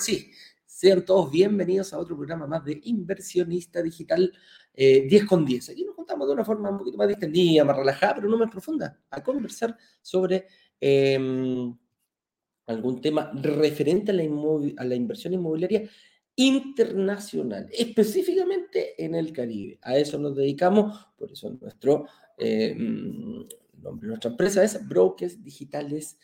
Sí, sean todos bienvenidos a otro programa más de Inversionista Digital 10 eh, con 10. Aquí nos juntamos de una forma un poquito más distendida, más relajada, pero no más profunda, a conversar sobre em, algún tema referente a la, inversión inmobiliaria internacional, específicamente en el Caribe. A eso nos dedicamos, por eso nuestro em, nombre nuestra empresa es Brokers Digitales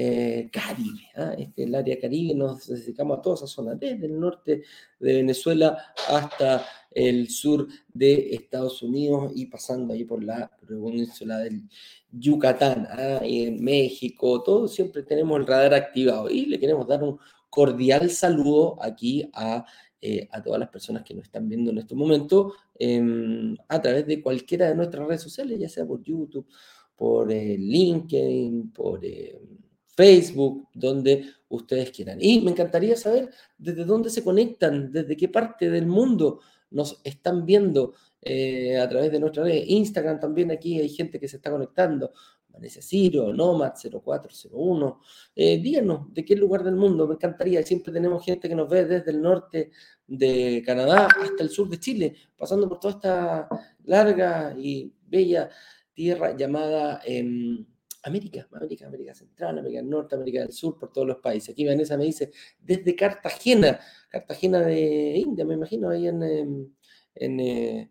eh, Caribe. ¿ah? Este, el área Caribe nos dedicamos a toda esa zona, desde el norte de Venezuela hasta el sur de Estados Unidos y pasando ahí por la península del Yucatán, ¿ah? y en México, todo siempre tenemos el radar activado y le queremos dar un cordial saludo aquí a, eh, a todas las personas que nos están viendo en este momento em, a través de cualquiera de nuestras redes sociales, ya sea por YouTube, por eh, LinkedIn, por Facebook, donde ustedes quieran. Y me encantaría saber desde dónde se conectan, desde qué parte del mundo nos están viendo eh, a través de nuestra red. Instagram también aquí hay gente que se está conectando. Vanessa Ciro, Nomad 0401. Eh, díganos de qué lugar del mundo, me encantaría. Siempre tenemos gente que nos ve desde el norte de Canadá hasta el sur de Chile, pasando por toda esta larga y bella tierra llamada... Em, América, América, América Central, América del Norte, América del Sur, por todos los países. Aquí Vanessa me dice, desde Cartagena, Cartagena de India, me imagino, ahí en, em, eh,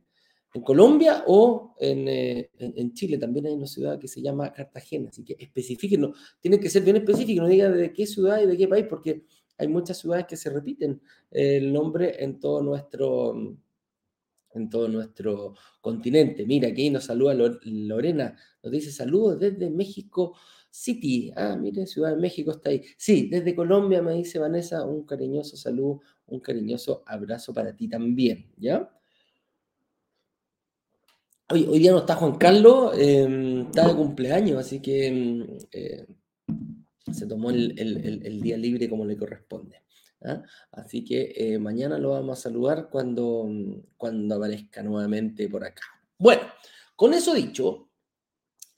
en, Colombia o eh, en, Chile también hay una ciudad que se llama Cartagena, así que especifíquenlo, tiene que ser bien específico, no diga de qué ciudad y de qué país, porque hay muchas ciudades que se repiten el nombre en todo nuestro en todo nuestro continente. Mira, aquí nos saluda Lorena, nos dice saludos desde México City. Ah, mire, Ciudad de México está ahí. Sí, desde Colombia me dice Vanessa, un cariñoso saludo, un cariñoso abrazo para ti también, ¿ya? Hoy, hoy día no está Juan Carlos, em, está de cumpleaños, así que em, eh, se tomó el día libre como le corresponde. ¿Ah? Así que eh, mañana lo vamos a saludar cuando, mm, cuando aparezca nuevamente por acá. Bueno, con eso dicho,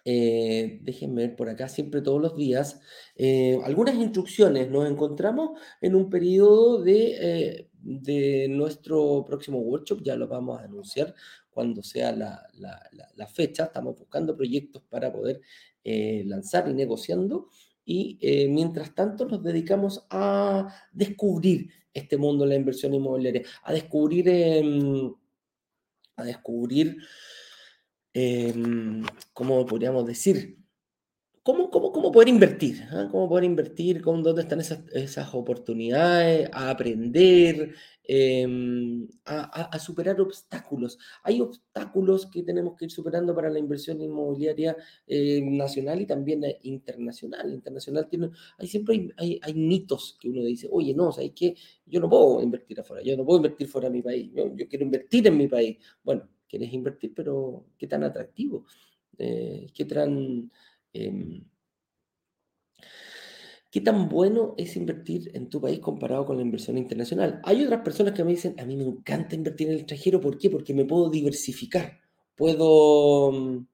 eh, déjenme ver por acá siempre todos los días eh, algunas instrucciones. Nos encontramos en un periodo de, de, nuestro próximo workshop, ya lo vamos a anunciar cuando sea la, la fecha. Estamos buscando proyectos para poder lanzar y negociando y eh, mientras tanto nos dedicamos a descubrir este mundo de la inversión inmobiliaria, a descubrir, em, a descubrir, em, ¿cómo podríamos decir? ¿Cómo, cómo, cómo poder invertir? ¿ah? ¿Cómo poder invertir? ¿Con dónde están esas oportunidades? A aprender, Em, a, superar obstáculos. Hay obstáculos que tenemos que ir superando para la inversión inmobiliaria eh, nacional y también eh, internacional. Internacional tiene, hay siempre hay, hay, mitos que uno dice, oye, no, ¿sabes qué? Yo no puedo invertir afuera, yo no puedo invertir fuera de mi país, yo, quiero invertir en mi país. Bueno, quieres invertir, pero ¿qué tan atractivo? Eh, ¿Qué tan... ¿Qué tan bueno es invertir en tu país comparado con la inversión internacional? Hay otras personas que me dicen, a mí me encanta invertir en el extranjero, ¿por qué? Porque me puedo diversificar, puedo, mm,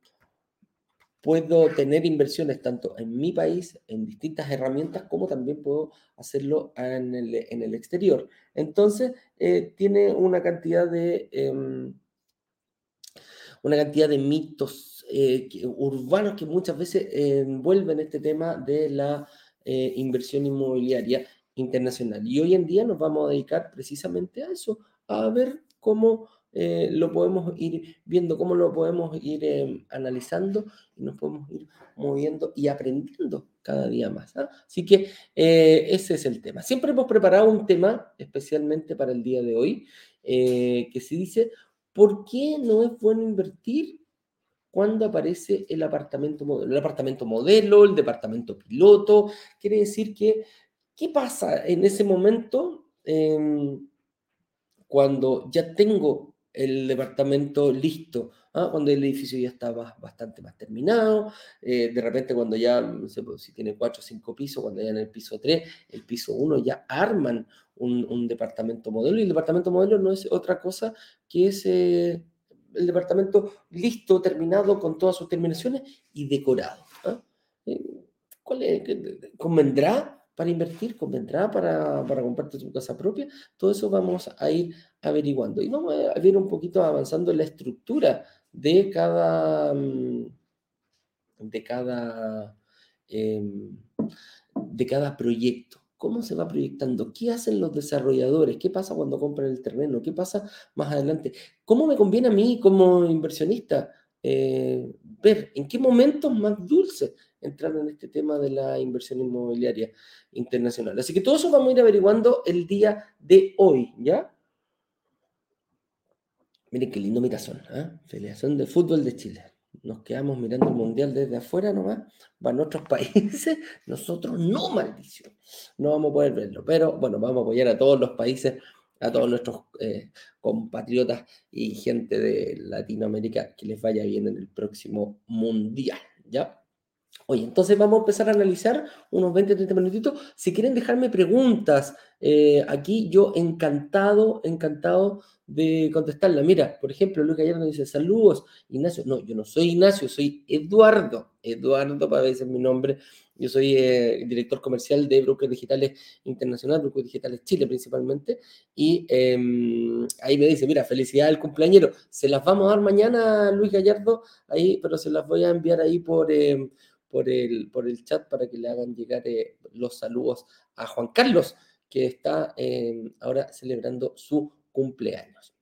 puedo tener inversiones tanto en mi país, en distintas herramientas, como también puedo hacerlo en el, exterior. Entonces, eh, tiene una cantidad de... Em, una cantidad de mitos eh, urbanos que muchas veces envuelven este tema de la eh, inversión inmobiliaria internacional. Y hoy en día nos vamos a dedicar precisamente a eso, a ver cómo eh, lo podemos ir viendo, cómo lo podemos ir em, analizando y nos podemos ir moviendo y aprendiendo cada día más. ¿ah? Así que eh, ese es el tema. Siempre hemos preparado un tema especialmente para el día de hoy que se dice, ¿por qué no es bueno invertir cuando aparece el apartamento modelo. El apartamento modelo, el departamento piloto, quiere decir que, ¿qué pasa en ese momento em, cuando ya tengo el departamento listo? ¿ah? Cuando el edificio ya está bastante más terminado, eh, de repente cuando ya, no sé, pues, si tiene cuatro o cinco pisos, cuando ya en el piso 3, el piso 1 ya arman un, departamento modelo y el departamento modelo no es otra cosa que ese el departamento listo, terminado, con todas sus terminaciones y decorado. ¿ah? ¿Cuál es? ¿Convendrá para invertir, convendrá para, para comprarte tu casa propia. Todo eso vamos a ir averiguando. Y vamos a ver un poquito avanzando en la estructura de cada, mm, de cada, em, de cada proyecto. ¿Cómo se va proyectando? ¿Qué hacen los desarrolladores? ¿Qué pasa cuando compran el terreno? ¿Qué pasa más adelante? ¿Cómo me conviene a mí como inversionista eh, ver en qué momentos más dulces entrar en este tema de la inversión inmobiliaria internacional? Así que todo eso vamos a ir averiguando el día de hoy, ¿ya? Miren qué lindo mirazón, ¿eh? Federación de Fútbol de Chile. Nos quedamos mirando el mundial desde afuera nomás, van otros países, nosotros no, maldición. No vamos a poder verlo, pero bueno, vamos a apoyar a todos los países, a todos nuestros eh, compatriotas y gente de Latinoamérica que les vaya bien en el próximo mundial, ¿ya? Oye, entonces vamos a empezar a analizar unos 20, 30 minutitos. Si quieren dejarme preguntas, eh, aquí yo encantado, encantado de contestarla. Mira, por ejemplo, Luis Gallardo dice, saludos, Ignacio. No, yo no soy Ignacio, soy Eduardo. Eduardo, para veces mi nombre. Yo soy eh, director comercial de Brokers Digitales Internacional, Brokers Digitales Chile principalmente. Y em, ahí me dice, mira, felicidad al cumpleañero. Se las vamos a dar mañana, Luis Gallardo, ahí, pero se las voy a enviar ahí por... Em, por el, por el chat para que le hagan llegar eh, los saludos a Juan Carlos, que está em, ahora celebrando su cumpleaños.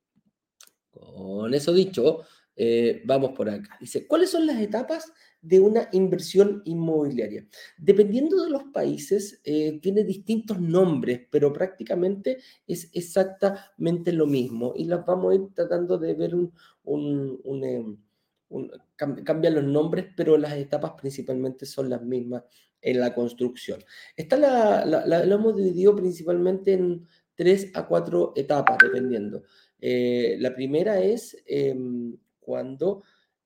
Con eso dicho, eh, vamos por acá. Dice, ¿cuáles son las etapas de una inversión inmobiliaria? Dependiendo de los países, eh, tiene distintos nombres, pero prácticamente es exactamente lo mismo. Y las vamos a ir tratando de ver un, un em, cambian los nombres, pero las etapas principalmente son las mismas en la construcción. Esta la, la, hemos dividido principalmente en tres a cuatro etapas, dependiendo. Eh, la primera es em, cuando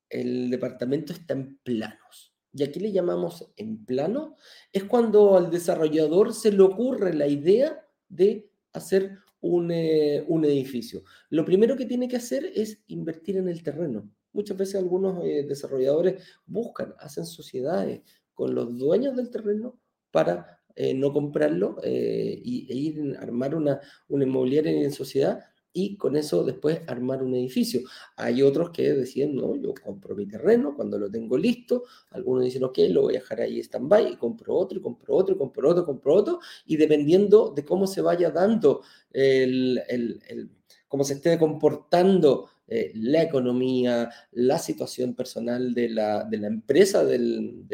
el departamento está en planos. Y aquí le llamamos en plano, es cuando al desarrollador se le ocurre la idea de hacer un, eh, un edificio. Lo primero que tiene que hacer es invertir en el terreno. Muchas veces algunos eh, desarrolladores buscan, hacen sociedades con los dueños del terreno para eh, no comprarlo eh, y, e ir a armar una, inmobiliaria en sociedad y con eso después armar un edificio. Hay otros que deciden, no, yo compro mi terreno cuando lo tengo listo, algunos dicen, ok, lo voy a dejar ahí stand-by y compro otro, y compro otro, y compro otro, compro otro, y dependiendo de cómo se vaya dando el, el, el cómo se esté comportando eh, la economía, la situación personal de la, de la empresa, del,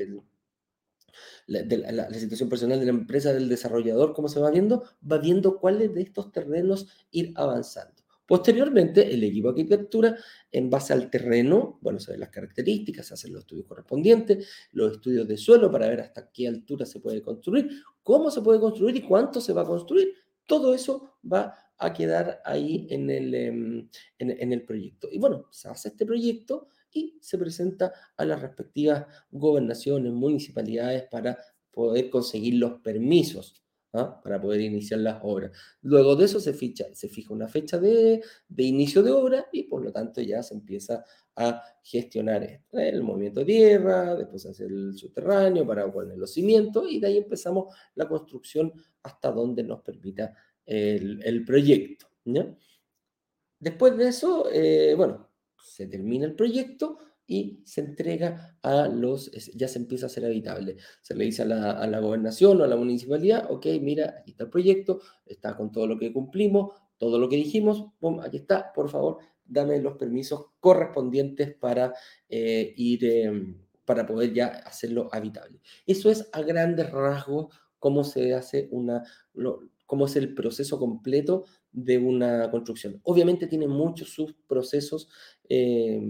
la, de la, situación personal de la empresa, del desarrollador, cómo se va viendo, va viendo cuáles de estos terrenos ir avanzando. Posteriormente, el equipo de arquitectura, en base al terreno, bueno, se ven las características, se hacen los estudios correspondientes, los estudios de suelo para ver hasta qué altura se puede construir, cómo se puede construir y cuánto se va a construir. Todo eso va a quedar ahí en el, em, en, el proyecto. Y bueno, se hace este proyecto y se presenta a las respectivas gobernaciones, municipalidades para poder conseguir los permisos. ¿ah? para poder iniciar las obras. Luego de eso se, ficha, se fija una fecha de, de, inicio de obra y por lo tanto ya se empieza a gestionar el movimiento de tierra, después se hace el subterráneo para poner los cimientos y de ahí empezamos la construcción hasta donde nos permita el, proyecto. Después de eso, eh, bueno, se termina el proyecto y se entrega a los, ya se empieza a ser habitable. Se le dice a la, a la gobernación o a la municipalidad, ok, mira, aquí está el proyecto, está con todo lo que cumplimos, todo lo que dijimos, pum, aquí está, por favor, dame los permisos correspondientes para eh, ir, em, para poder ya hacerlo habitable. Eso es a grandes rasgos cómo se hace una, cómo es el proceso completo de una construcción. Obviamente tiene muchos subprocesos, eh,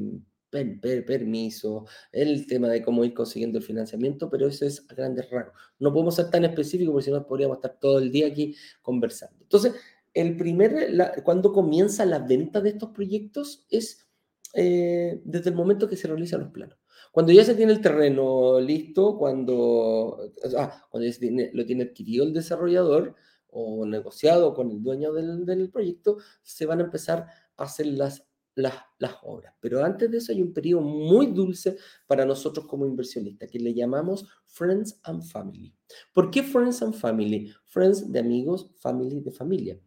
permiso, el tema de cómo ir consiguiendo el financiamiento, pero eso es a grandes rasgos. No podemos ser tan específicos porque si no podríamos estar todo el día aquí conversando. Entonces, el primer, cuando comienza la venta de estos proyectos es eh, desde el momento que se realizan los planos. Cuando ya se tiene el terreno listo, cuando, ah, cuando lo tiene adquirido el desarrollador, o negociado con el dueño del, proyecto, se van a empezar a hacer las las, las obras. Pero antes de eso hay un periodo muy dulce para nosotros como inversionistas, que le llamamos Friends and Family. ¿Por qué Friends and Family? Friends de amigos, family de familia.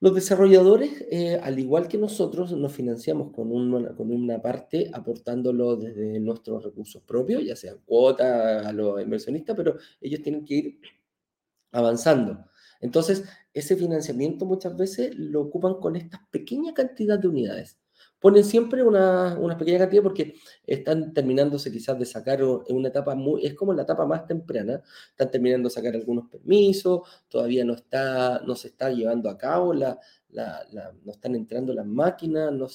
Los desarrolladores, eh, al igual que nosotros, nos financiamos con una, con una parte aportándolo desde nuestros recursos propios, ya sea cuota a los inversionistas, pero ellos tienen que ir avanzando. Entonces, ese financiamiento muchas veces lo ocupan con esta pequeña cantidad de unidades. Ponen siempre una, una pequeña cantidad porque están terminándose quizás de sacar en una etapa muy, es como la etapa más temprana, están terminando de sacar algunos permisos, todavía no, está, no se está llevando a cabo, la, la, no están entrando las máquinas, no,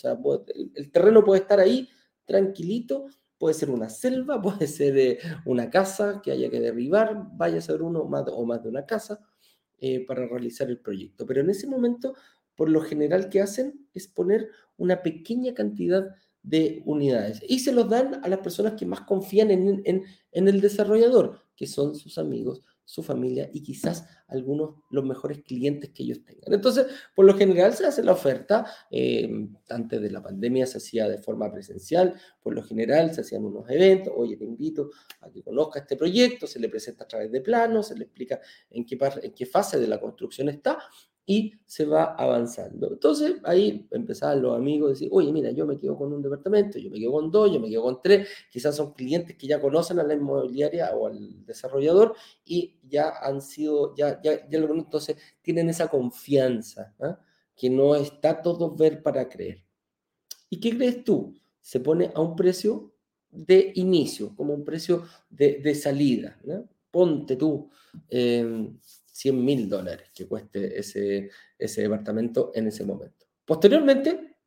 el, el terreno puede estar ahí tranquilito, puede ser una selva, puede ser una casa que haya que derribar, vaya a ser uno más, o más de una casa, eh, para realizar el proyecto. Pero en ese momento, por lo general, que hacen es poner una pequeña cantidad de unidades y se los dan a las personas que más confían en el desarrollador, que son sus amigos, su familia y quizás algunos los mejores clientes que ellos tengan. Entonces, por lo general se hace la oferta, eh, antes de la pandemia se hacía de forma presencial, por lo general se hacían unos eventos, oye, te invito a que conozca este proyecto, se le presenta a través de planos, se le explica en qué, en qué fase de la construcción está y se va avanzando. Entonces ahí empezaban los amigos a decir, oye, mira, yo me quedo con un departamento, yo me quedo con dos, yo me quedo con tres, quizás son clientes que ya conocen a la inmobiliaria o al desarrollador y ya han sido, ya, ya, ya lo entonces tienen esa confianza, ¿ah? que no está todo ver para creer. ¿Y qué crees tú? Se pone a un precio de inicio, como un precio de, de salida. Ponte tú. Eh, 100 mil dólares que cueste ese, ese departamento en ese momento. Posteriormente,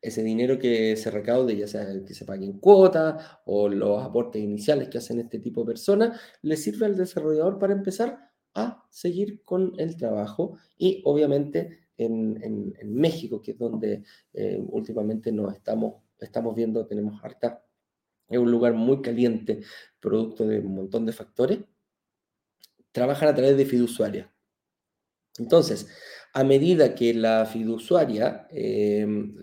ese dinero que se recaude, ya sea que se pague en cuota o los aportes iniciales que hacen este tipo de personas, le sirve al desarrollador para empezar a seguir con el trabajo y obviamente en, en, México, que es donde eh, últimamente nos estamos, estamos viendo, tenemos harta, es un lugar muy caliente, producto de un montón de factores, trabajan a través de fiduciaria. Entonces, a medida que la fiduciaria, em,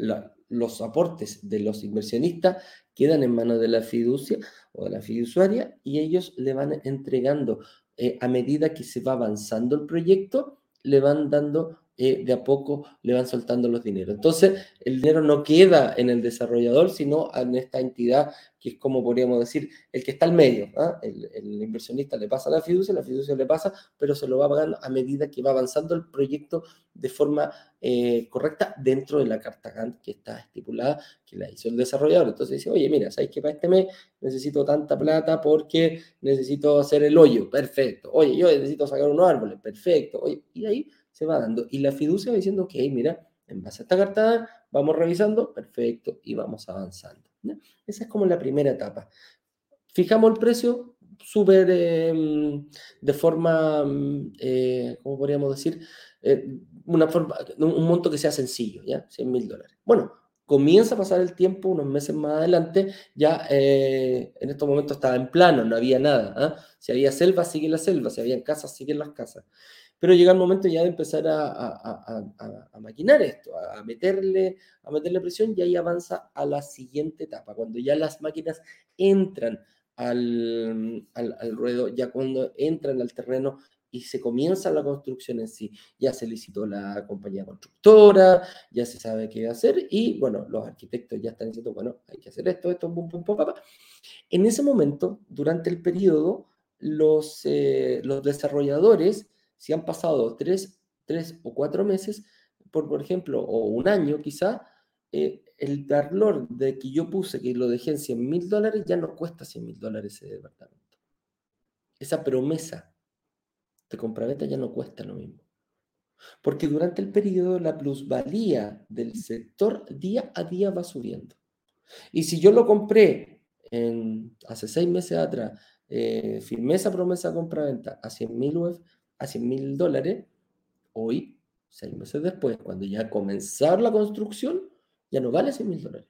los aportes de los inversionistas quedan en manos de la fiducia o de la fiduciaria y ellos le van entregando eh, a medida que se va avanzando el proyecto, le van dando eh, de a poco le van soltando los dineros. Entonces, el dinero no queda en el desarrollador, sino en esta entidad que es como podríamos decir, el que está al medio. ¿ah? El, inversionista le pasa la fiducia, la fiducia le pasa, pero se lo va pagando a medida que va avanzando el proyecto de forma eh, correcta dentro de la carta que está estipulada, que la hizo el desarrollador. Entonces dice, oye, mira, ¿sabes que para este mes necesito tanta plata porque necesito hacer el hoyo? Perfecto. Oye, yo necesito sacar unos árboles. Perfecto. Oye, y ahí se va dando. Y la fiducia va diciendo, ok, mira, en base a esta carta vamos revisando, perfecto, y vamos avanzando. Esa es como la primera etapa. Fijamos el precio súper em, de forma, mm, eh, ¿cómo podríamos decir? Eh, una forma, un monto que sea sencillo, ¿ya? 100 mil dólares. Bueno, comienza a pasar el tiempo, unos meses más adelante, ya eh, en estos momentos estaba en plano, no había nada. ¿ah? Si había selva, sigue la selva, si había casas, siguen las casas. Pero llega el momento ya de empezar a, maquinar esto, a meterle, a meterle presión y ahí avanza a la siguiente etapa, cuando ya las máquinas entran al, al, ruedo, ya cuando entran al terreno y se comienza la construcción en sí. Ya se licitó la compañía constructora, ya se sabe qué hacer y bueno, los arquitectos ya están diciendo, bueno, hay que hacer esto, esto, pum, pum, pum, pum, En ese momento, durante el periodo, los, eh, los desarrolladores si han pasado tres, o cuatro meses, por, por ejemplo, o un año quizá, eh, el valor de que yo puse, que lo dejé en 100 mil dólares, ya no cuesta 100 mil dólares ese departamento. Esa promesa de compraventa ya no cuesta lo mismo. Porque durante el periodo la plusvalía del sector día a día va subiendo. Y si yo lo compré hace seis meses atrás, eh, firmé esa promesa de compraventa a 100 mil UF, a 100 mil dólares, hoy, seis meses después, cuando ya comenzar la construcción, ya no vale 100 mil dólares.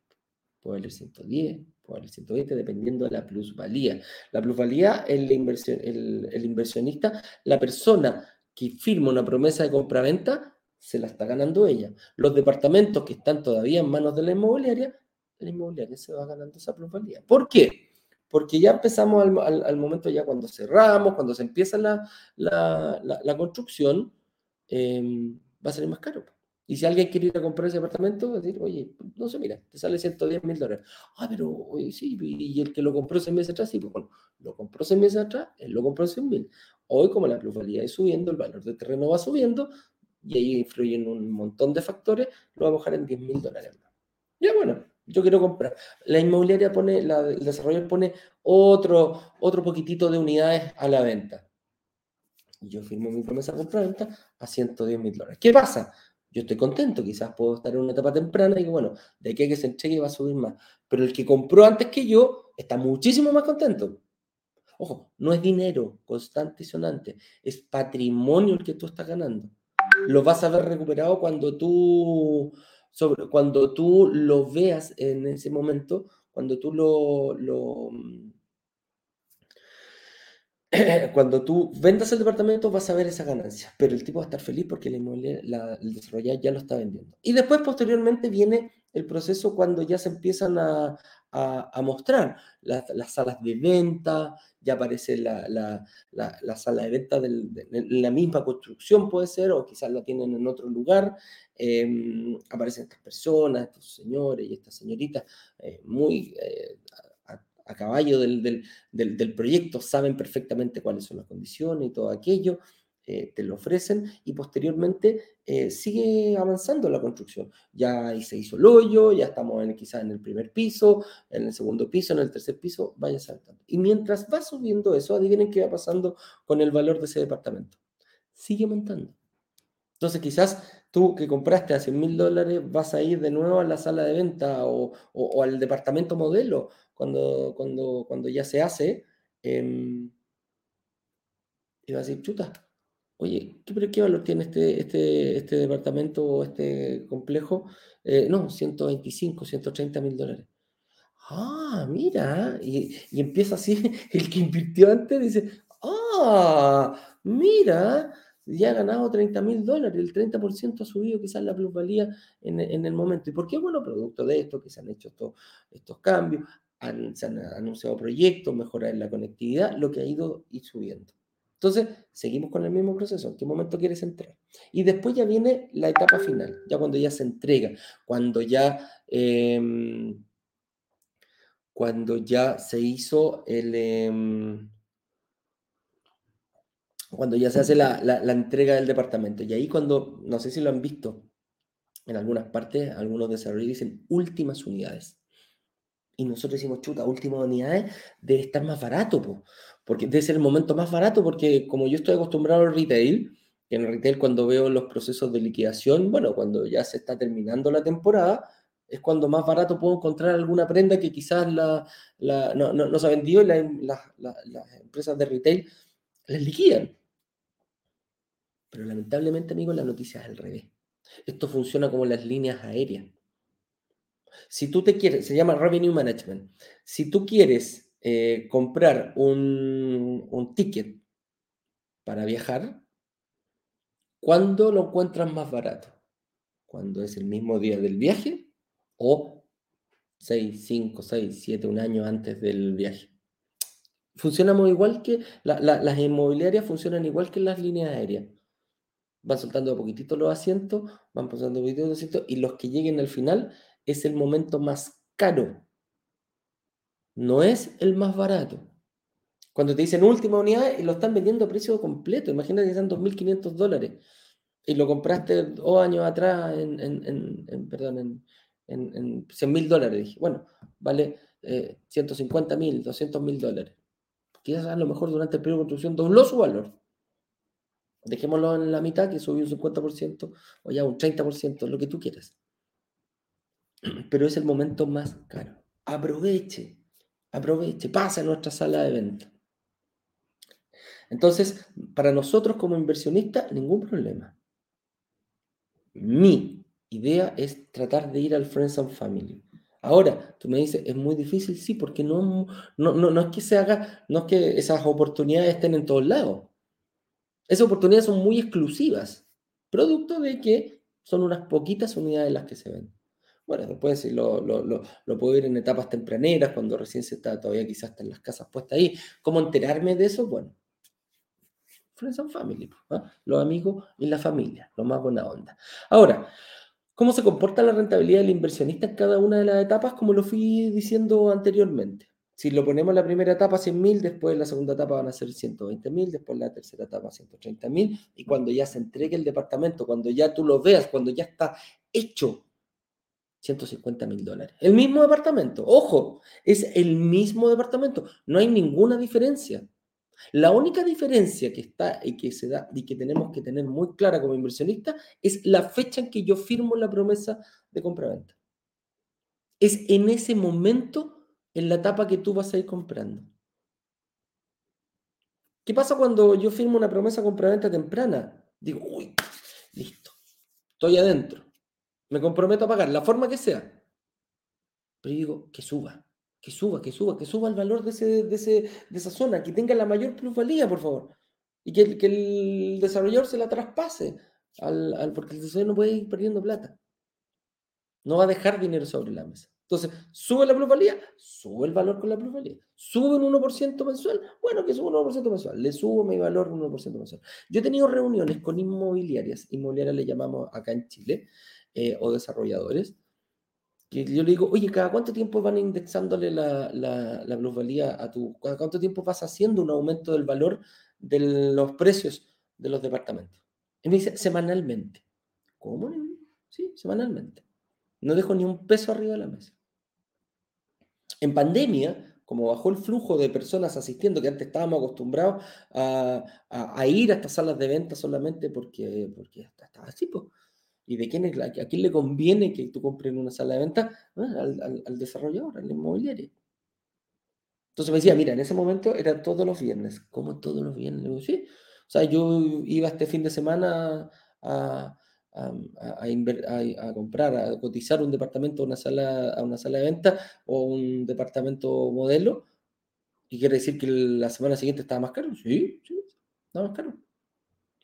Puede valer 110, puede valer 120, dependiendo de la plusvalía. La plusvalía, el, inversionista, la persona que firma una promesa de compra-venta, se la está ganando ella. Los departamentos que están todavía en manos de la inmobiliaria, la inmobiliaria se va ganando esa plusvalía. ¿Por qué? Porque ya empezamos al, momento ya cuando cerramos, cuando se empieza la, la, construcción, em, va a salir más caro. Y si alguien quiere ir a comprar ese apartamento, va a decir, oye, no sé, mira, te sale 110 mil dólares. Ah, pero oye, sí, y el que lo compró seis meses atrás, sí, pues bueno, lo compró seis meses atrás, él lo compró en 100 mil. Hoy, como la plusvalía es subiendo, el valor del terreno va subiendo, y ahí influyen un montón de factores, lo vamos a bajar en 10 mil dólares Ya bueno, yo quiero comprar. La inmobiliaria pone, la, el desarrollador pone otro, otro poquitito de unidades a la venta. Yo firmo mi promesa de compra-venta a 110 mil dólares. ¿Qué pasa? Yo estoy contento, quizás puedo estar en una etapa temprana y digo, bueno, de aquí que se entregue va a subir más. Pero el que compró antes que yo está muchísimo más contento. Ojo, no es dinero constante y sonante, es patrimonio el que tú estás ganando. Lo vas a ver recuperado cuando tú, sobre, cuando tú lo veas en ese momento, cuando tú lo, lo cuando tú vendas el departamento vas a ver esa ganancia, pero el tipo va a estar feliz porque el inmueble, el desarrollador ya lo está vendiendo. Y después, posteriormente, viene el proceso cuando ya se empiezan a, a, mostrar las, salas de venta, ya aparece la, la, sala de venta de la misma construcción, puede ser, o quizás la tienen en otro lugar. Em, aparecen estas personas, estos señores y estas señoritas eh, muy eh, a caballo del, del, proyecto, saben perfectamente cuáles son las condiciones y todo aquello, eh, te lo ofrecen y posteriormente eh, sigue avanzando la construcción. Ya ahí se hizo el hoyo, ya estamos quizás en el primer piso, en el segundo piso, en el tercer piso, vaya saltando. Y mientras va subiendo eso, adivinen qué va pasando con el valor de ese departamento. Sigue aumentando. Entonces quizás tú que compraste a 100 mil dólares vas a ir de nuevo a la sala de venta o, o al departamento modelo cuando, cuando, cuando ya se hace, eh, y va a decir, chuta, oye, ¿qué, ¿qué valor tiene este, este, este departamento o este complejo? Eh, no, 125, 130 mil dólares. Ah, mira, y, empieza así, el que invirtió antes dice, ah, mira, ya ha ganado 30 mil dólares, el 30% ha subido quizás la plusvalía en, el momento. ¿Y por qué? Bueno, producto de esto, que se han hecho estos, cambios, se han anunciado proyectos, mejorar la conectividad, lo que ha ido subiendo. Entonces, seguimos con el mismo proceso. ¿En qué momento quieres entrar? Y después ya viene la etapa final, ya cuando ya se entrega, cuando ya, em, cuando ya se hizo el... Em, cuando ya se hace la, la, entrega del departamento. Y ahí cuando, no sé si lo han visto, en algunas partes, algunos desarrolladores dicen últimas unidades. Y nosotros decimos, chuta, últimas unidades debe estar más barato, porque debe ser el momento más barato, porque como yo estoy acostumbrado al retail, en el retail cuando veo los procesos de liquidación, bueno, cuando ya se está terminando la temporada, es cuando más barato puedo encontrar alguna prenda que quizás la, no, no, se ha vendido y las empresas de retail les liquidan. Pero lamentablemente, amigos, la noticia es al revés. Esto funciona como las líneas aéreas. Si tú te quieres, se llama Revenue Management. Si tú quieres eh, comprar un, un ticket para viajar, ¿cuándo lo encuentras más barato? ¿Cuando es el mismo día del viaje o 6, 5, 6, 7, un año antes del viaje? Funcionamos igual que las inmobiliarias funcionan igual que las líneas aéreas. Van soltando de poquitito los asientos, van pasando poquitito los asientos y los que lleguen al final es el momento más caro. No es el más barato. Cuando te dicen última unidad y lo están vendiendo a precio completo, imagínate que sean 2.500 dólares y lo compraste dos años atrás en, en, en, en, 100 mil dólares. Dije, bueno, vale eh, 150 mil, 200 mil dólares. Quizás a lo mejor durante el periodo de construcción dobló su valor. Dejémoslo en la mitad, que subió un 50% o ya un 30%, lo que tú quieras pero es el momento más caro. Aproveche, aproveche, pasa a nuestra sala de venta. Entonces, para nosotros como inversionistas, ningún problema. Mi idea es tratar de ir al Friends and Family. Ahora, tú me dices, es muy difícil, sí, porque no, no, no, no es que se haga, no es que esas oportunidades estén en todos lados. Esas oportunidades son muy exclusivas, producto de que son unas poquitas unidades las que se ven. Bueno, después lo, lo, lo, lo, puedo ver en etapas tempraneras, cuando recién se está todavía quizás en las casas puestas ahí. ¿Cómo enterarme de eso? Bueno, Friends and Family, ¿ah? los amigos y la familia, lo más buena onda. Ahora, ¿cómo se comporta la rentabilidad del inversionista en cada una de las etapas? Como lo fui diciendo anteriormente. Si lo ponemos en la primera etapa 100.000, después la segunda etapa van a ser 120.000, después la tercera etapa 130.000, y cuando ya se entregue el departamento, cuando ya tú lo veas, cuando ya está hecho, 150 mil dólares. El mismo departamento, ojo, es el mismo departamento, no hay ninguna diferencia. La única diferencia que está y que se da y que tenemos que tener muy clara como inversionista es la fecha en que yo firmo la promesa de compra-venta. Es en ese momento, en la etapa que tú vas a ir comprando. ¿Qué pasa cuando yo firmo una promesa compra-venta temprana? Digo, uy, listo, estoy adentro. Me comprometo a pagar, la forma que sea. Pero digo, que suba, que suba, que suba, que suba el valor de, ese, de, ese, de esa zona, que tenga la mayor plusvalía, por favor. Y que, que el desarrollador se la traspase, al, al, porque el desarrollador no puede ir perdiendo plata. No va a dejar dinero sobre la mesa. Entonces, sube la plusvalía, sube el valor con la plusvalía. Sube un 1% mensual, bueno, que suba un 1% mensual. Le subo mi valor un 1% mensual. Yo he tenido reuniones con inmobiliarias, inmobiliarias le llamamos acá en Chile, eh, o desarrolladores, que yo le digo, oye, ¿cada cuánto tiempo van indexándole la, la, la plusvalía a tu... ¿Cada cuánto tiempo vas haciendo un aumento del valor de los precios de los departamentos? Y me dice, semanalmente. ¿Cómo? Sí, semanalmente. No dejo ni un peso arriba de la mesa. En pandemia, como bajó el flujo de personas asistiendo, que antes estábamos acostumbrados a, a, a ir a estas salas de venta solamente porque, porque estaba así, pues ¿Y de quién a quién le conviene que tú compres una sala de venta? al, al, desarrollador, al inmobiliario. Entonces me decía, mira, en ese momento era todos los viernes. ¿Cómo todos los viernes? Sí. O sea, yo iba este fin de semana a, a, a, a, comprar, a cotizar un departamento a una, sala, a una sala de venta o un departamento modelo. ¿Y quiere decir que la semana siguiente estaba más caro? Sí, sí, estaba más caro.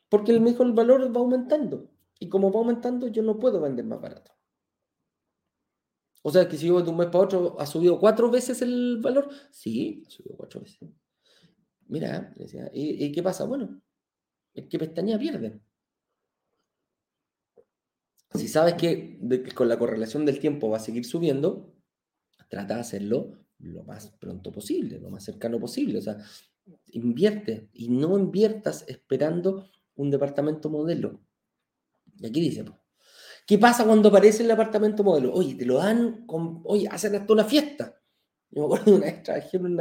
Porque el mejor valor va aumentando. Y como va aumentando, yo no puedo vender más barato. O sea, que si yo de un mes para otro ha subido cuatro veces el valor. Sí, ha subido cuatro veces. Mira, decía, ¿y, qué pasa? Bueno, es que pestaña pierde. Si sabes que, con la correlación del tiempo va a seguir subiendo, trata de hacerlo lo más pronto posible, lo más cercano posible. O sea, invierte y no inviertas esperando un departamento modelo. Y aquí dice, ¿qué pasa cuando aparece el apartamento modelo? Oye, te lo dan, con, oye, hacen hasta una fiesta. Yo me acuerdo de una vez trabajé en,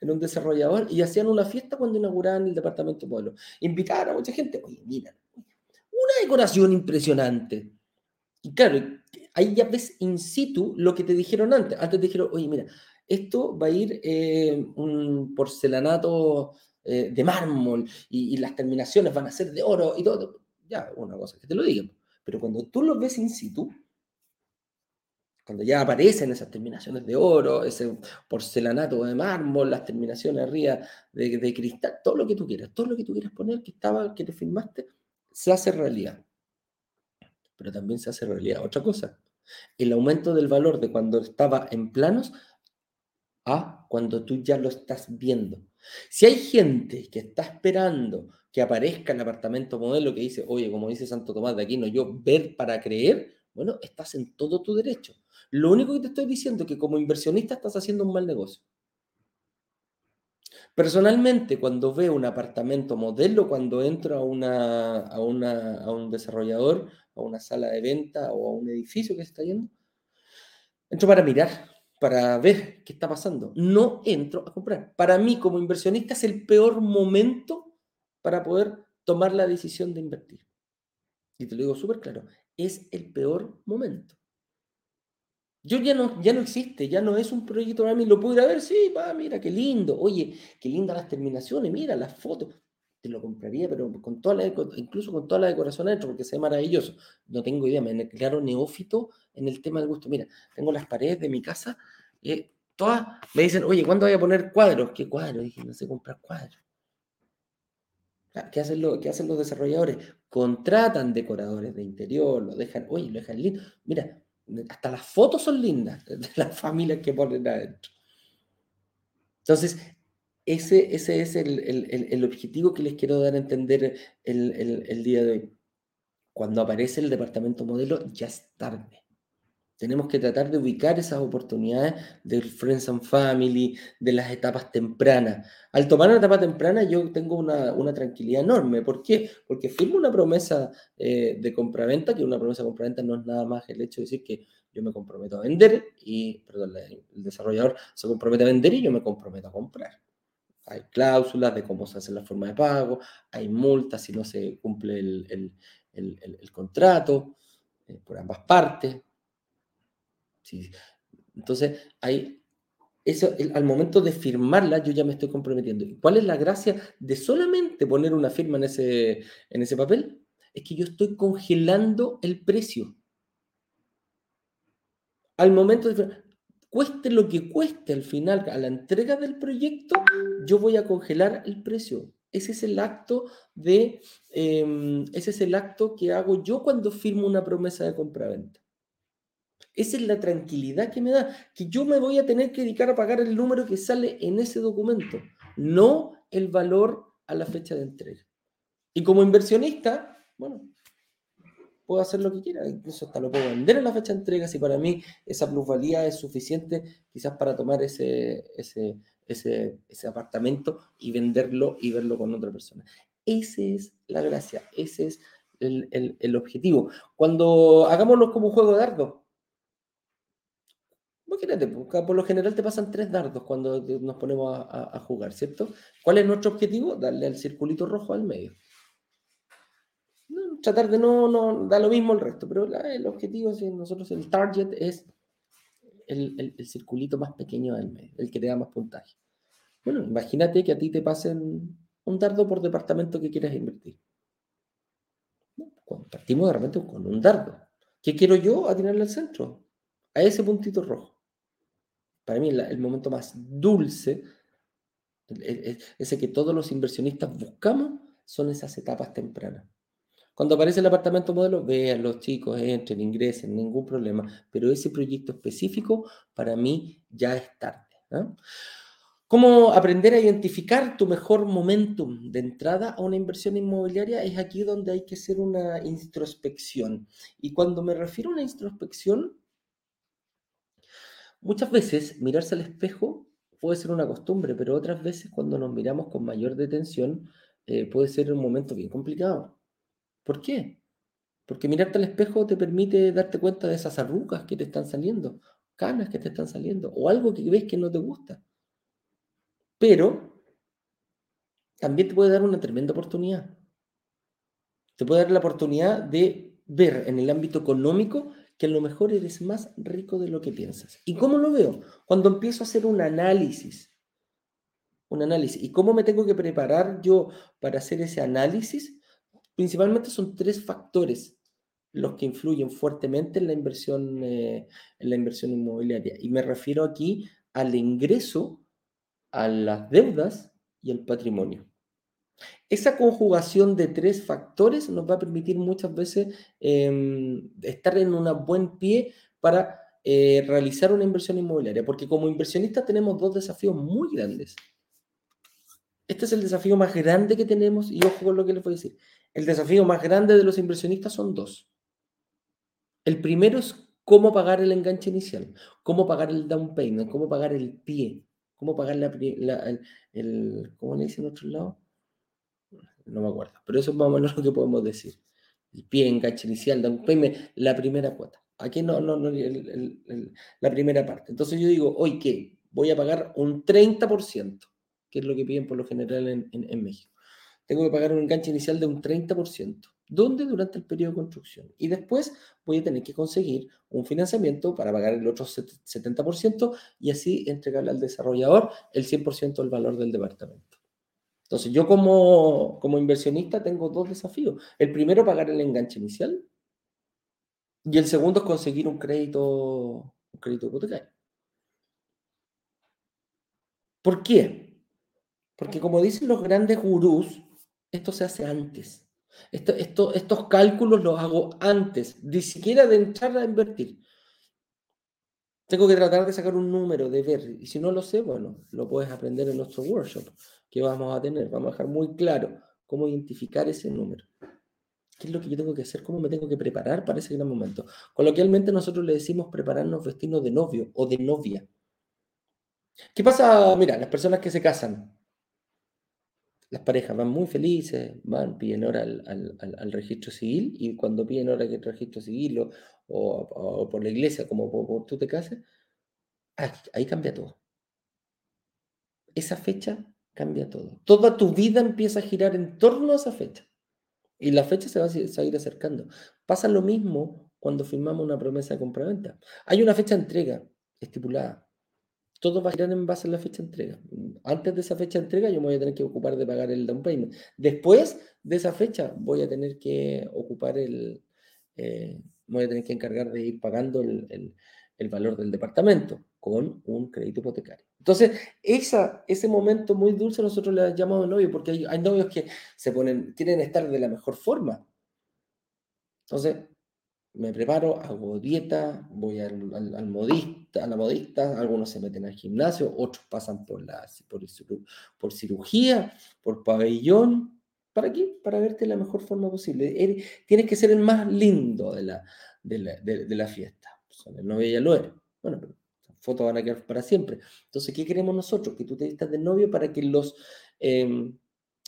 en, un desarrollador y hacían una fiesta cuando inauguraban el departamento modelo. Invitaban a mucha gente, oye, mira, una decoración impresionante. Y claro, ahí ya ves in situ lo que te dijeron antes. Antes te dijeron, oye, mira, esto va a ir eh, un porcelanato eh, de mármol y, y, las terminaciones van a ser de oro y todo ya, una cosa que te lo digan. Pero cuando tú los ves in situ, cuando ya aparecen esas terminaciones de oro, ese porcelanato de mármol, las terminaciones arriba de, de, cristal, todo lo que tú quieras, todo lo que tú quieras poner que estaba, que te filmaste, se hace realidad. Pero también se hace realidad otra cosa. El aumento del valor de cuando estaba en planos a cuando tú ya lo estás viendo. Si hay gente que está esperando que aparezca el apartamento modelo que dice, oye, como dice Santo Tomás de Aquino, yo ver para creer, bueno, estás en todo tu derecho. Lo único que te estoy diciendo es que como inversionista estás haciendo un mal negocio. Personalmente, cuando veo un apartamento modelo, cuando entro a, una, a, una, a un desarrollador, a una sala de venta o a un edificio que se está yendo, entro para mirar, para ver qué está pasando. No entro a comprar. Para mí, como inversionista, es el peor momento para poder tomar la decisión de invertir. Y te lo digo súper claro, es el peor momento. Yo ya no, ya no existe, ya no es un proyecto para mí, lo puedo ir a ver, sí, va, mira, qué lindo, oye, qué lindas las terminaciones, mira las fotos, te lo compraría, pero con toda la, incluso con toda la decoración adentro, porque se ve maravilloso. No tengo idea, me declaro neófito en el tema del gusto. Mira, tengo las paredes de mi casa, eh, todas me dicen, oye, ¿cuándo voy a poner cuadros? ¿Qué cuadros? Dije, no sé comprar cuadros. Ah, ¿Qué hacen, lo, ¿Qué hacen los desarrolladores? Contratan decoradores de interior, lo dejan, oye, lo dejan lindo. Mira, hasta las fotos son lindas de las familias que ponen adentro. Entonces, ese, ese es el, objetivo que les quiero dar a entender el día de hoy. Cuando aparece el departamento modelo, ya es tarde. Tenemos que tratar de ubicar esas oportunidades del Friends and Family, de las etapas tempranas. Al tomar una etapa temprana yo tengo una, tranquilidad enorme. ¿Por qué? Porque firmo una promesa eh, de compraventa, que una promesa de compraventa no es nada más el hecho de decir que yo me comprometo a vender y, perdón, el desarrollador se compromete a vender y yo me comprometo a comprar. Hay cláusulas de cómo se hace la forma de pago, hay multas si no se cumple el, contrato eh, por ambas partes. Entonces, hay, eso, al momento de firmarla, yo ya me estoy comprometiendo. ¿Y cuál es la gracia de solamente poner una firma en ese, en ese papel? Es que yo estoy congelando el precio. Al momento de cueste lo que cueste al final, a la entrega del proyecto, yo voy a congelar el precio. Ese es el acto de, em, ese es el acto que hago yo cuando firmo una promesa de compraventa. Esa es la tranquilidad que me da, que yo me voy a tener que dedicar a pagar el número que sale en ese documento, no el valor a la fecha de entrega. Y como inversionista, bueno, puedo hacer lo que quiera, incluso hasta lo puedo vender en la fecha de entrega si para mí esa plusvalía es suficiente quizás para tomar ese, ese, ese, ese apartamento y venderlo y verlo con otra persona. Esa es la gracia, ese es el, el, objetivo. Cuando hagámoslo como juego de dardo, Imagínate, por lo general te pasan tres dardos cuando nos ponemos a, jugar, ¿cierto? ¿Cuál es nuestro objetivo? Darle al circulito rojo al medio. tratar de no, no, da lo mismo el resto, pero el objetivo, si nosotros el target es el, circulito más pequeño del medio, el que te da más puntaje. Bueno, imagínate que a ti te pasen un dardo por departamento que quieras invertir. Partimos de repente con un dardo. ¿Qué quiero yo? Atinarle al centro, a ese puntito rojo para mí el momento más dulce, ese que todos los inversionistas buscamos, son esas etapas tempranas. Cuando aparece el apartamento modelo, vean los chicos, entren, ingresen, ningún problema. Pero ese proyecto específico, para mí, ya es tarde. ¿Cómo aprender a identificar tu mejor momentum de entrada a una inversión inmobiliaria? Es aquí donde hay que hacer una introspección. Y cuando me refiero a una introspección, Muchas veces mirarse al espejo puede ser una costumbre, pero otras veces cuando nos miramos con mayor detención eh, puede ser un momento bien complicado. ¿Por qué? Porque mirarte al espejo te permite darte cuenta de esas arrugas que te están saliendo, canas que te están saliendo, o algo que ves que no te gusta. Pero también te puede dar una tremenda oportunidad. Te puede dar la oportunidad de ver en el ámbito económico que a lo mejor eres más rico de lo que piensas. ¿Y cómo lo veo? Cuando empiezo a hacer un análisis. Un análisis. ¿Y cómo me tengo que preparar yo para hacer ese análisis? Principalmente son tres factores los que influyen fuertemente en la inversión, eh, en la inversión inmobiliaria. Y me refiero aquí al ingreso, a las deudas y al patrimonio. Esa conjugación de tres factores nos va a permitir muchas veces em, estar en un buen pie para eh, realizar una inversión inmobiliaria, porque como inversionistas tenemos dos desafíos muy grandes. Este es el desafío más grande que tenemos y ojo con lo que les voy a decir. El desafío más grande de los inversionistas son dos. El primero es cómo pagar el enganche inicial, cómo pagar el down payment, cómo pagar el pie, cómo pagar la, el, ¿cómo le dicen en otro lado? No me acuerdo, pero eso es más o menos lo que podemos decir. El pie, enganche inicial, down la primera cuota. Aquí no, no, no la primera parte. Entonces yo digo, hoy qué, voy a pagar un 30%, que es lo que piden por lo general en, en, México. Tengo que pagar un enganche inicial de un 30%. ¿Dónde? Durante el periodo de construcción. Y después voy a tener que conseguir un financiamiento para pagar el otro 70% y así entregarle al desarrollador el 100% del valor del departamento. Entonces, yo como, como inversionista tengo dos desafíos. El primero, pagar el enganche inicial. Y el segundo es conseguir un crédito, un crédito hipotecario. ¿Por qué? Porque como dicen los grandes gurús, Esto se hace antes. estos cálculos los hago antes, ni siquiera de entrar a invertir. Tengo que tratar de sacar un número, de ver. Y si no lo sé, bueno, lo puedes aprender en nuestro workshop que vamos a tener. Vamos a dejar muy claro cómo identificar ese número. ¿Qué es lo que yo tengo que hacer? ¿Cómo me tengo que preparar para ese gran momento? Coloquialmente nosotros le decimos prepararnos vestirnos de novio o de novia. ¿Qué pasa? Mira, las personas que se casan, las parejas van muy felices, van, piden hora al, registro civil y cuando piden hora el registro civil o, por la iglesia, como tú te cases, ahí cambia todo. Esa fecha cambia todo. Toda tu vida empieza a girar en torno a esa fecha. Y la fecha se va a ir acercando. Pasa lo mismo cuando firmamos una promesa de compraventa. Hay una fecha de entrega estipulada todo va a girar en base a la fecha de entrega. Antes de esa fecha de entrega yo me voy a tener que ocupar de pagar el down payment. Después de esa fecha voy a tener que ocupar el, eh, voy a tener que encargar de ir pagando el, valor del departamento con un crédito hipotecario. Entonces, esa, ese momento muy dulce nosotros le llamamos novio porque hay, hay novios que se ponen, quieren estar de la mejor forma. Entonces, me preparo, hago dieta, voy al, al, modista, a la modista, algunos se meten al gimnasio, otros pasan por, la, por, por cirugía, por pabellón. ¿Para qué? Para verte de la mejor forma posible. tienes que ser el más lindo de la, de la, de, la fiesta. Son el novio ya lo eres. Bueno, pero fotos van a quedar para siempre. Entonces, ¿qué queremos nosotros? Que tú te vistas de novio para que los... Em,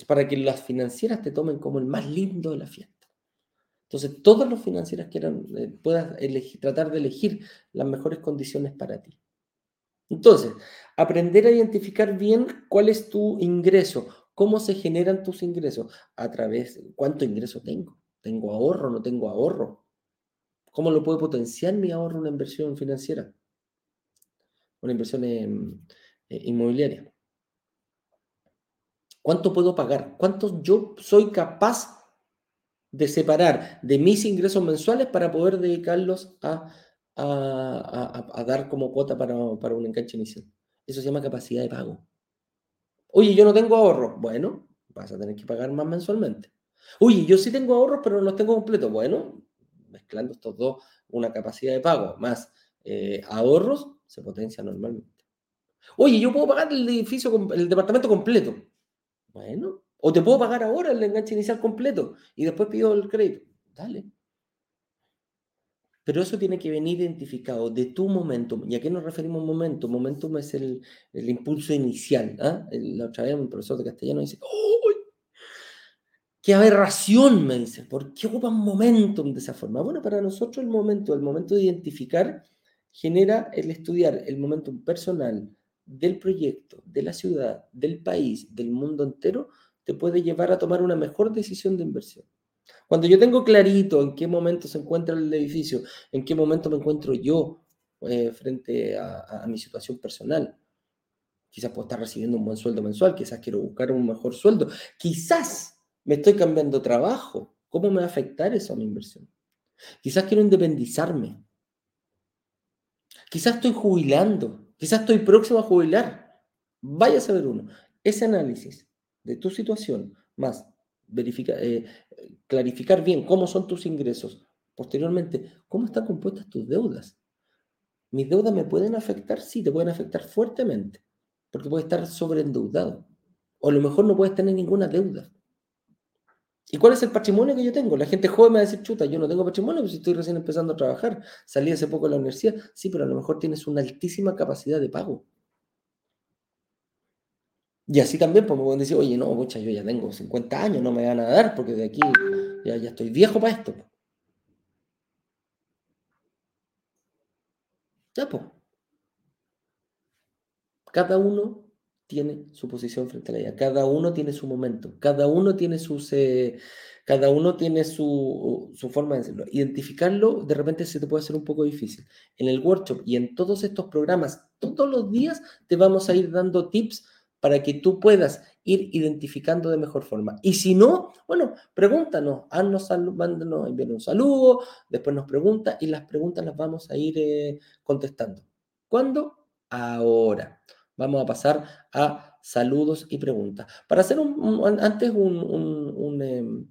para que las financieras te tomen como el más lindo de la fiesta. Entonces, todas las financieras quieran, eh, puedas tratar de elegir las mejores condiciones para ti. Entonces, aprender a identificar bien cuál es tu ingreso, cómo se generan tus ingresos, a través, cuánto ingreso tengo, tengo ahorro, no tengo ahorro, cómo lo puedo potenciar mi ahorro una inversión financiera, una inversión eh, inmobiliaria. ¿Cuánto puedo pagar? ¿Cuánto yo soy capaz de separar de mis ingresos mensuales para poder dedicarlos a, a, dar como cuota para, para un enganche inicial. Eso se llama capacidad de pago. Oye, yo no tengo ahorro. Bueno, vas a tener que pagar más mensualmente. Oye, yo sí tengo ahorros, pero no los tengo completos. Bueno, mezclando estos dos, una capacidad de pago más eh, ahorros, se potencia normalmente. Oye, yo puedo pagar el edificio, el departamento completo. Bueno, o te puedo pagar ahora el enganche inicial completo y después pido el crédito. Dale. Pero eso tiene que venir identificado de tu momentum. ¿Y a qué nos referimos momentum? Momentum es el, impulso inicial. ¿ah? La otra vez un profesor de castellano dice, ¡Uy! ¡Qué aberración! Me dice, ¿por qué ocupan momentum de esa forma? Bueno, para nosotros el momento, el momento de identificar, genera el estudiar el momentum personal del proyecto, de la ciudad, del país, del mundo entero, te puede llevar a tomar una mejor decisión de inversión. Cuando yo tengo clarito en qué momento se encuentra el edificio, en qué momento me encuentro yo eh, frente a, mi situación personal, quizás puedo estar recibiendo un buen sueldo mensual, quizás quiero buscar un mejor sueldo, quizás me estoy cambiando trabajo, ¿cómo me va a afectar eso a mi inversión? Quizás quiero independizarme, quizás estoy jubilando, quizás estoy próximo a jubilar. Vaya a saber uno. Ese análisis de tu situación, más verificar, eh, clarificar bien cómo son tus ingresos, posteriormente, cómo están compuestas tus deudas. ¿Mis deudas me pueden afectar? Sí, te pueden afectar fuertemente, porque puedes estar sobreendeudado. O a lo mejor no puedes tener ninguna deuda. ¿Y cuál es el patrimonio que yo tengo? La gente joven me va a decir, chuta, yo no tengo patrimonio, pues estoy recién empezando a trabajar, salí hace poco de la universidad. Sí, pero a lo mejor tienes una altísima capacidad de pago. Y así también, pues me pueden decir, oye, no, mucha, yo ya tengo 50 años, no me van a dar porque de aquí ya, estoy viejo para esto. Ya, pues. Cada uno tiene su posición frente a la vida, cada uno tiene su momento, cada uno tiene sus, eh, cada uno tiene su, forma de hacerlo. Identificarlo de repente se te puede hacer un poco difícil. En el workshop y en todos estos programas, todos los días te vamos a ir dando tips para que tú puedas ir identificando de mejor forma. Y si no, bueno, pregúntanos, haznos mándanos, envíanos un saludo, después nos pregunta y las preguntas las vamos a ir eh, contestando. ¿Cuándo? Ahora. Vamos a pasar a saludos y preguntas. Para hacer un, antes un, em,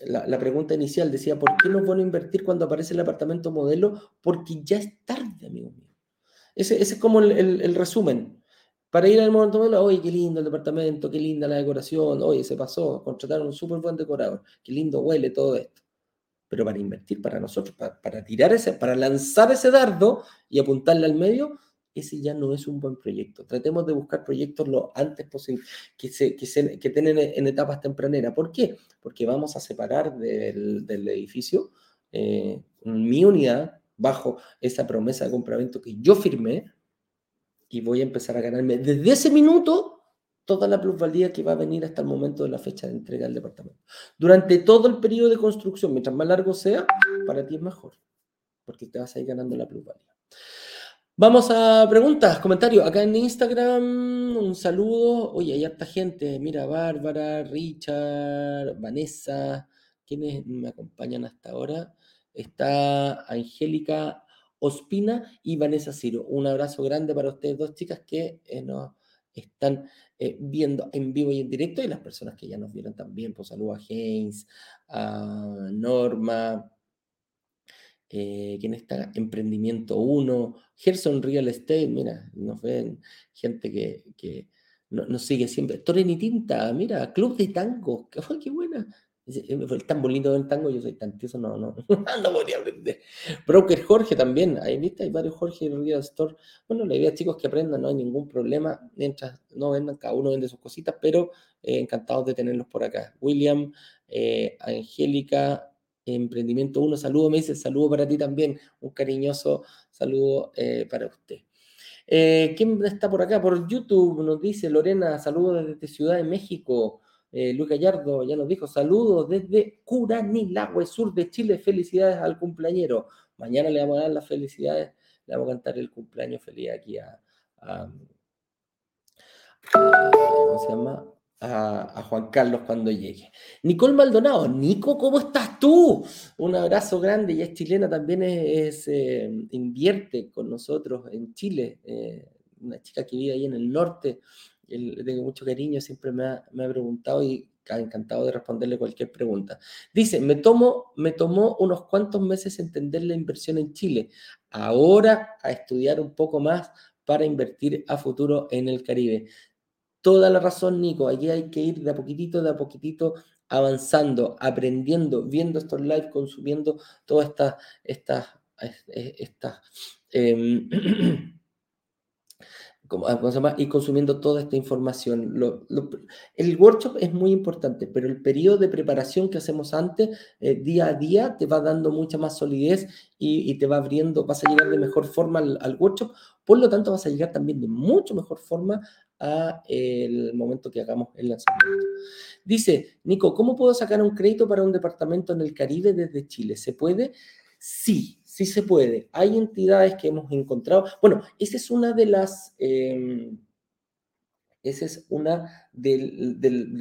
la, pregunta inicial decía, ¿por qué no es bueno invertir cuando aparece el apartamento modelo? Porque ya es tarde, amigo mío. Ese, es como el, resumen. Para ir al momento modelo, oye, qué lindo el departamento, qué linda la decoración, oye, se pasó, contrataron un súper buen decorador, qué lindo huele todo esto. Pero para invertir para nosotros, para, para tirar ese, para lanzar ese dardo y apuntarle al medio, ese ya no es un buen proyecto. Tratemos de buscar proyectos lo antes posible, que, se, que, se, que tienen en etapas tempraneras. ¿Por qué? Porque vamos a separar del, del edificio eh, mi unidad bajo esa promesa de compravento que yo firmé y voy a empezar a ganarme desde ese minuto toda la plusvalía que va a venir hasta el momento de la fecha de entrega del departamento. Durante todo el periodo de construcción, mientras más largo sea, para ti es mejor, porque te vas a ir ganando la plusvalía. Vamos a preguntas, comentarios. Acá en Instagram, un saludo. Oye, hay harta gente. Mira, Bárbara, Richard, Vanessa. ¿Quiénes me acompañan hasta ahora? Está Angélica Ospina y Vanessa Ciro. Un abrazo grande para ustedes dos chicas que eh, nos están eh, viendo en vivo y en directo y las personas que ya nos vieron también. Pues saludo a Haynes, a Norma, eh, ¿Quién está? Emprendimiento 1, Gerson Real Estate, mira, nos ven gente que, que nos sigue siempre. Torren Tinta, mira, Club de Tango, qué, qué buena. Es, tan bonito del tango, yo soy tan tieso, no, no, no podría aprender. Broker Jorge también, ahí viste, hay varios Jorge en Real Store. Bueno, la idea, chicos, que aprendan, no hay ningún problema, mientras no vendan, cada uno vende sus cositas, pero eh, encantados de tenerlos por acá. William, eh, Angélica, Emprendimiento 1, saludo, me dice, saludo para ti también, un cariñoso saludo eh, para usted. Eh, ¿Quién está por acá? Por YouTube nos dice Lorena, saludos desde Ciudad de México. Eh, Luis Gallardo ya nos dijo, saludos desde Curanilagüe, sur de Chile, felicidades al cumpleañero. Mañana le vamos a dar las felicidades, le vamos a cantar el cumpleaños feliz aquí a, a ¿cómo se llama? A, Juan Carlos cuando llegue. Nicole Maldonado, Nico, ¿cómo estás tú? Un abrazo grande, ella es chilena, también es, eh, invierte con nosotros en Chile, eh, una chica que vive ahí en el norte, le tengo mucho cariño, siempre me ha, me ha preguntado y encantado de responderle cualquier pregunta. Dice, me, tomo, me tomó unos cuantos meses entender la inversión en Chile, ahora a estudiar un poco más para invertir a futuro en el Caribe toda la razón, Nico. Aquí hay que ir de a poquitito, de a poquitito avanzando, aprendiendo, viendo estos lives, consumiendo todas estas, y consumiendo toda esta información. el workshop es muy importante, pero el periodo de preparación que hacemos antes, eh, día a día, te va dando mucha más solidez y, te va abriendo, vas a llegar de mejor forma al, workshop, por lo tanto vas a llegar también de mucho mejor forma al momento que hagamos el lanzamiento. Dice, Nico, ¿cómo puedo sacar un crédito para un departamento en el Caribe desde Chile? ¿Se puede? Sí, sí se puede. Hay entidades que hemos encontrado. Bueno, esa es una de las. Em, esa es una de,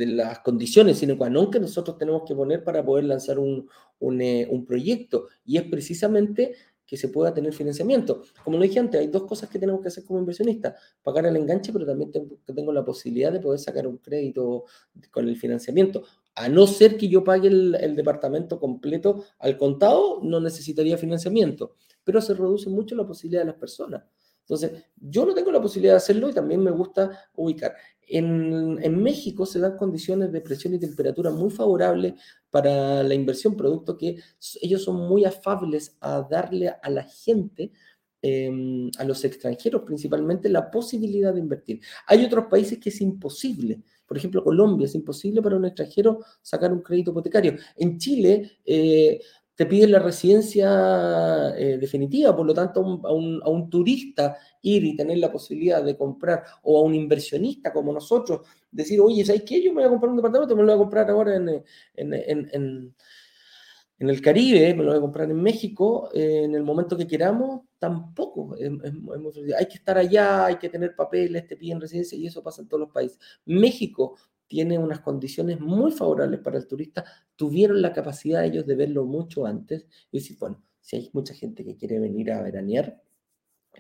las condiciones sine qua que nosotros tenemos que poner para poder lanzar un, un, eh, un proyecto. Y es precisamente que se pueda tener financiamiento. Como lo dije antes, hay dos cosas que tenemos que hacer como inversionistas. Pagar el enganche, pero también tengo, la posibilidad de poder sacar un crédito con el financiamiento. A no ser que yo pague el, departamento completo al contado, no necesitaría financiamiento, pero se reduce mucho la posibilidad de las personas. Entonces, yo no tengo la posibilidad de hacerlo y también me gusta ubicar. En, México se dan condiciones de presión y temperatura muy favorables para la inversión, producto que ellos son muy afables a darle a la gente, em, a los extranjeros principalmente, la posibilidad de invertir. Hay otros países que es imposible. Por ejemplo, Colombia, es imposible para un extranjero sacar un crédito hipotecario. En Chile, eh, te piden la residencia eh, definitiva, por lo tanto, a un, turista ir y tener la posibilidad de comprar, o a un inversionista como nosotros, decir, oye, ¿sabes qué? Yo me voy a comprar un departamento, me lo voy a comprar ahora en, en, el Caribe, me lo voy a comprar en México, eh, en el momento que queramos, tampoco. hay que estar allá, hay que tener papeles, te piden residencia, y eso pasa en todos los países. México tiene unas condiciones muy favorables para el turista, tuvieron la capacidad ellos de verlo mucho antes y decir, bueno, si hay mucha gente que quiere venir a veranear,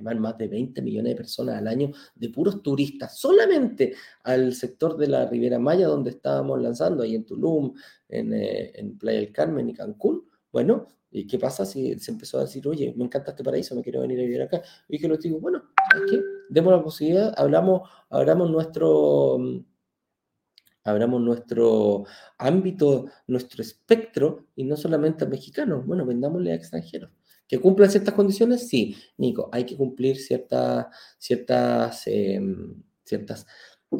van más de 20 millones de personas al año de puros turistas, solamente al sector de la Riviera Maya, donde estábamos lanzando, ahí en Tulum, en, eh, en Playa del Carmen y Cancún. Bueno, ¿y qué pasa si se empezó a decir, oye, me encanta este paraíso, me quiero venir a vivir acá? Y que lo digo, bueno, ¿sabes Demos la posibilidad, hablamos, abramos nuestro, abramos nuestro ámbito, nuestro espectro, y no solamente a mexicanos, bueno, vendámosle a extranjeros. ¿Que cumplan ciertas condiciones? Sí, Nico, hay que cumplir ciertas, ciertas, em, ciertas,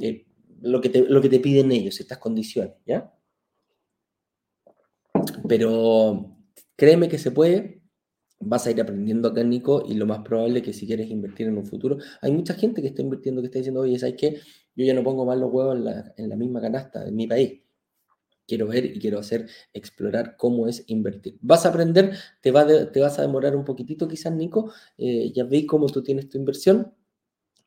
eh, lo, que te, lo que te piden ellos, ciertas condiciones, ¿ya? Pero créeme que se puede, vas a ir aprendiendo acá, Nico, y lo más probable es que si quieres invertir en un futuro, hay mucha gente que está invirtiendo, que está diciendo, oye, ¿sabes qué? Yo ya no pongo más los huevos en la, en la misma canasta en mi país quiero ver y quiero hacer, explorar cómo es invertir. Vas a aprender, te, va te vas a demorar un poquitito quizás, Nico, eh, ya veis cómo tú tienes tu inversión.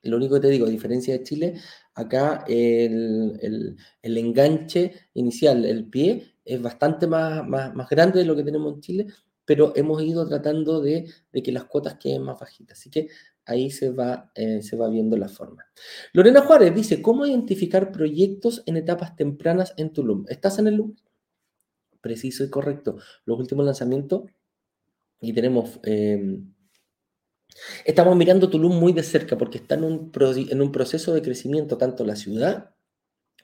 Lo único que te digo, a diferencia de Chile, acá el, el, enganche inicial, el pie, es bastante más, más, más, grande de lo que tenemos en Chile, pero hemos ido tratando de, de que las cuotas queden más bajitas. Así que ahí se va, eh, se va viendo la forma. Lorena Juárez dice, ¿cómo identificar proyectos en etapas tempranas en Tulum? ¿Estás en el Tulum? Preciso y correcto. Los últimos lanzamientos y tenemos... Em, estamos mirando Tulum muy de cerca porque está en un, en un proceso de crecimiento tanto la ciudad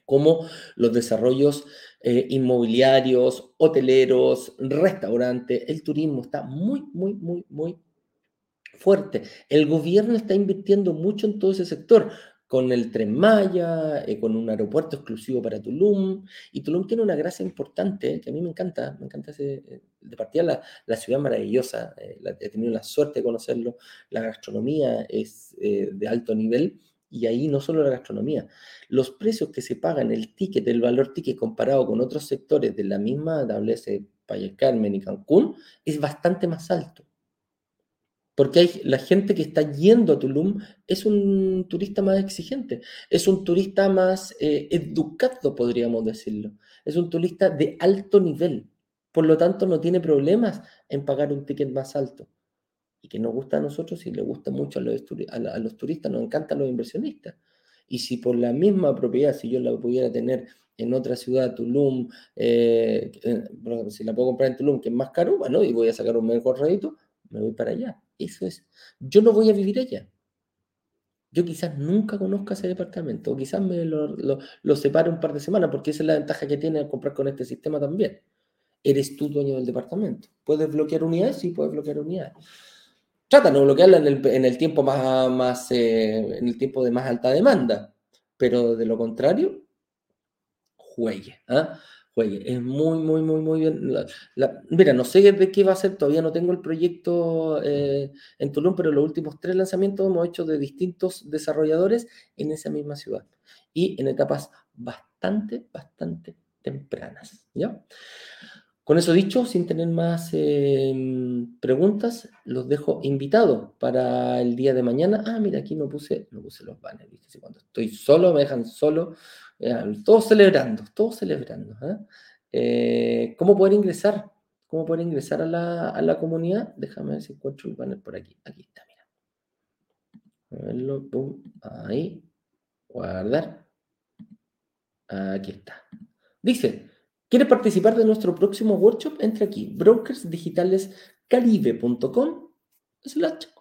como los desarrollos eh, inmobiliarios, hoteleros, restaurantes, el turismo está muy, muy, muy, muy fuerte. El gobierno está invirtiendo mucho en todo ese sector, con el Tren Maya, eh, con un aeropuerto exclusivo para Tulum. Y Tulum tiene una gracia importante, que a mí me encanta, me encanta ese, eh, la, la ciudad maravillosa, eh, he tenido la suerte de conocerlo, la gastronomía es de alto nivel. Y ahí no solo la gastronomía, los precios que se pagan, el ticket, el valor ticket comparado con otros sectores de la misma WS Valle Carmen y Cancún, es bastante más alto. Porque hay, la gente que está yendo a Tulum es un turista más exigente, es un turista más eh, educado, podríamos decirlo. Es un turista de alto nivel. Por lo tanto, no tiene problemas en pagar un ticket más alto. Y que nos gusta a nosotros y le gusta mucho a los, los turistas, nos encantan los inversionistas. Y si por la misma propiedad, si yo la pudiera tener en otra ciudad, Tulum, eh, eh, si la puedo comprar en Tulum, que es más caro, bueno, y voy a sacar un mejor rédito, me voy para allá. Eso es. Yo no voy a vivir allá. Yo quizás nunca conozca ese departamento, o quizás me lo, lo, separe un par de semanas, porque esa es la ventaja que tiene comprar con este sistema también. Eres tú dueño del departamento. ¿Puedes bloquear unidades? Sí, puedes bloquear unidades. Trata de bloquearla en el, en el tiempo más, más eh, en el tiempo de más alta demanda, pero de lo contrario, juegue. ¿ah? Juegue. Es muy, muy, muy, muy bien. mira, no sé de qué va a ser, todavía no tengo el proyecto eh, en Tulum, pero los últimos tres lanzamientos hemos hecho de distintos desarrolladores en esa misma ciudad y en etapas bastante, bastante tempranas. ¿ya? Con eso dicho, sin tener más em, preguntas, los dejo invitados para el día de mañana. Ah, mira, aquí no puse, no puse los banners. Cuando estoy solo, me dejan solo todos celebrando, todos celebrando. ¿eh? Eh, cómo poder ingresar? ¿Cómo poder ingresar a la, comunidad? Déjame ver si encuentro el banner por aquí. Aquí está, mira. A verlo, ahí. Guardar. Aquí está. Dice, ¿quieres participar de nuestro próximo workshop? Entra aquí, brokersdigitalescaribe.com slash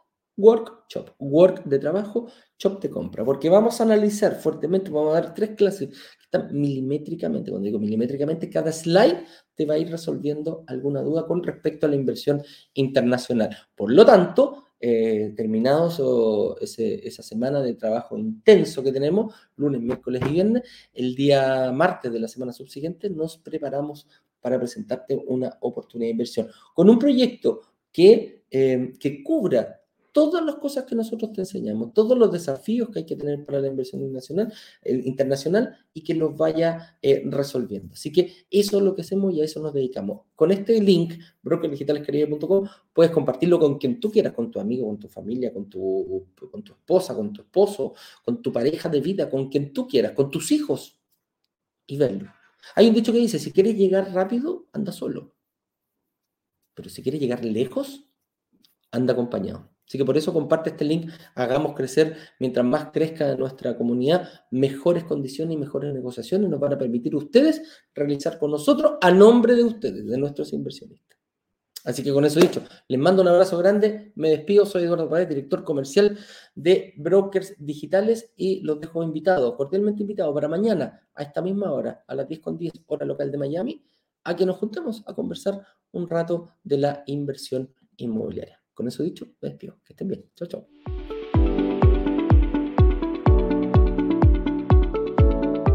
workshop, work de trabajo, shop de compra, porque vamos a analizar fuertemente, vamos a dar tres clases que están milimétricamente, cuando digo milimétricamente, cada slide te va a ir resolviendo alguna duda con respecto a la inversión internacional. Por lo tanto, eh, terminados esa semana de trabajo intenso que tenemos, lunes, miércoles y viernes, el día martes de la semana subsiguiente nos preparamos para presentarte una oportunidad de inversión. Con un proyecto que, eh, que cubra todas las cosas que nosotros te enseñamos, todos los desafíos que hay que tener para la inversión internacional, internacional y que los vaya eh, resolviendo. Así que eso es lo que hacemos y a eso nos dedicamos. Con este link, brokerdigitalescaribe.com, puedes compartirlo con quien tú quieras, con tu amigo, con tu familia, con tu, con tu esposa, con tu esposo, con tu pareja de vida, con quien tú quieras, con tus hijos y verlo. Hay un dicho que dice, si quieres llegar rápido, anda solo. Pero si quieres llegar lejos, anda acompañado. Así que por eso comparte este link, hagamos crecer, mientras más crezca nuestra comunidad, mejores condiciones y mejores negociaciones nos van a permitir ustedes realizar con nosotros a nombre de ustedes, de nuestros inversionistas. Así que con eso dicho, les mando un abrazo grande, me despido, soy Eduardo Paredes, director comercial de Brokers Digitales y los dejo invitados, cordialmente invitados para mañana a esta misma hora, a las 10 con 10 hora local de Miami, a que nos juntemos a conversar un rato de la inversión inmobiliaria. Con eso dicho, me despido. Que estén bien. Chao, chao.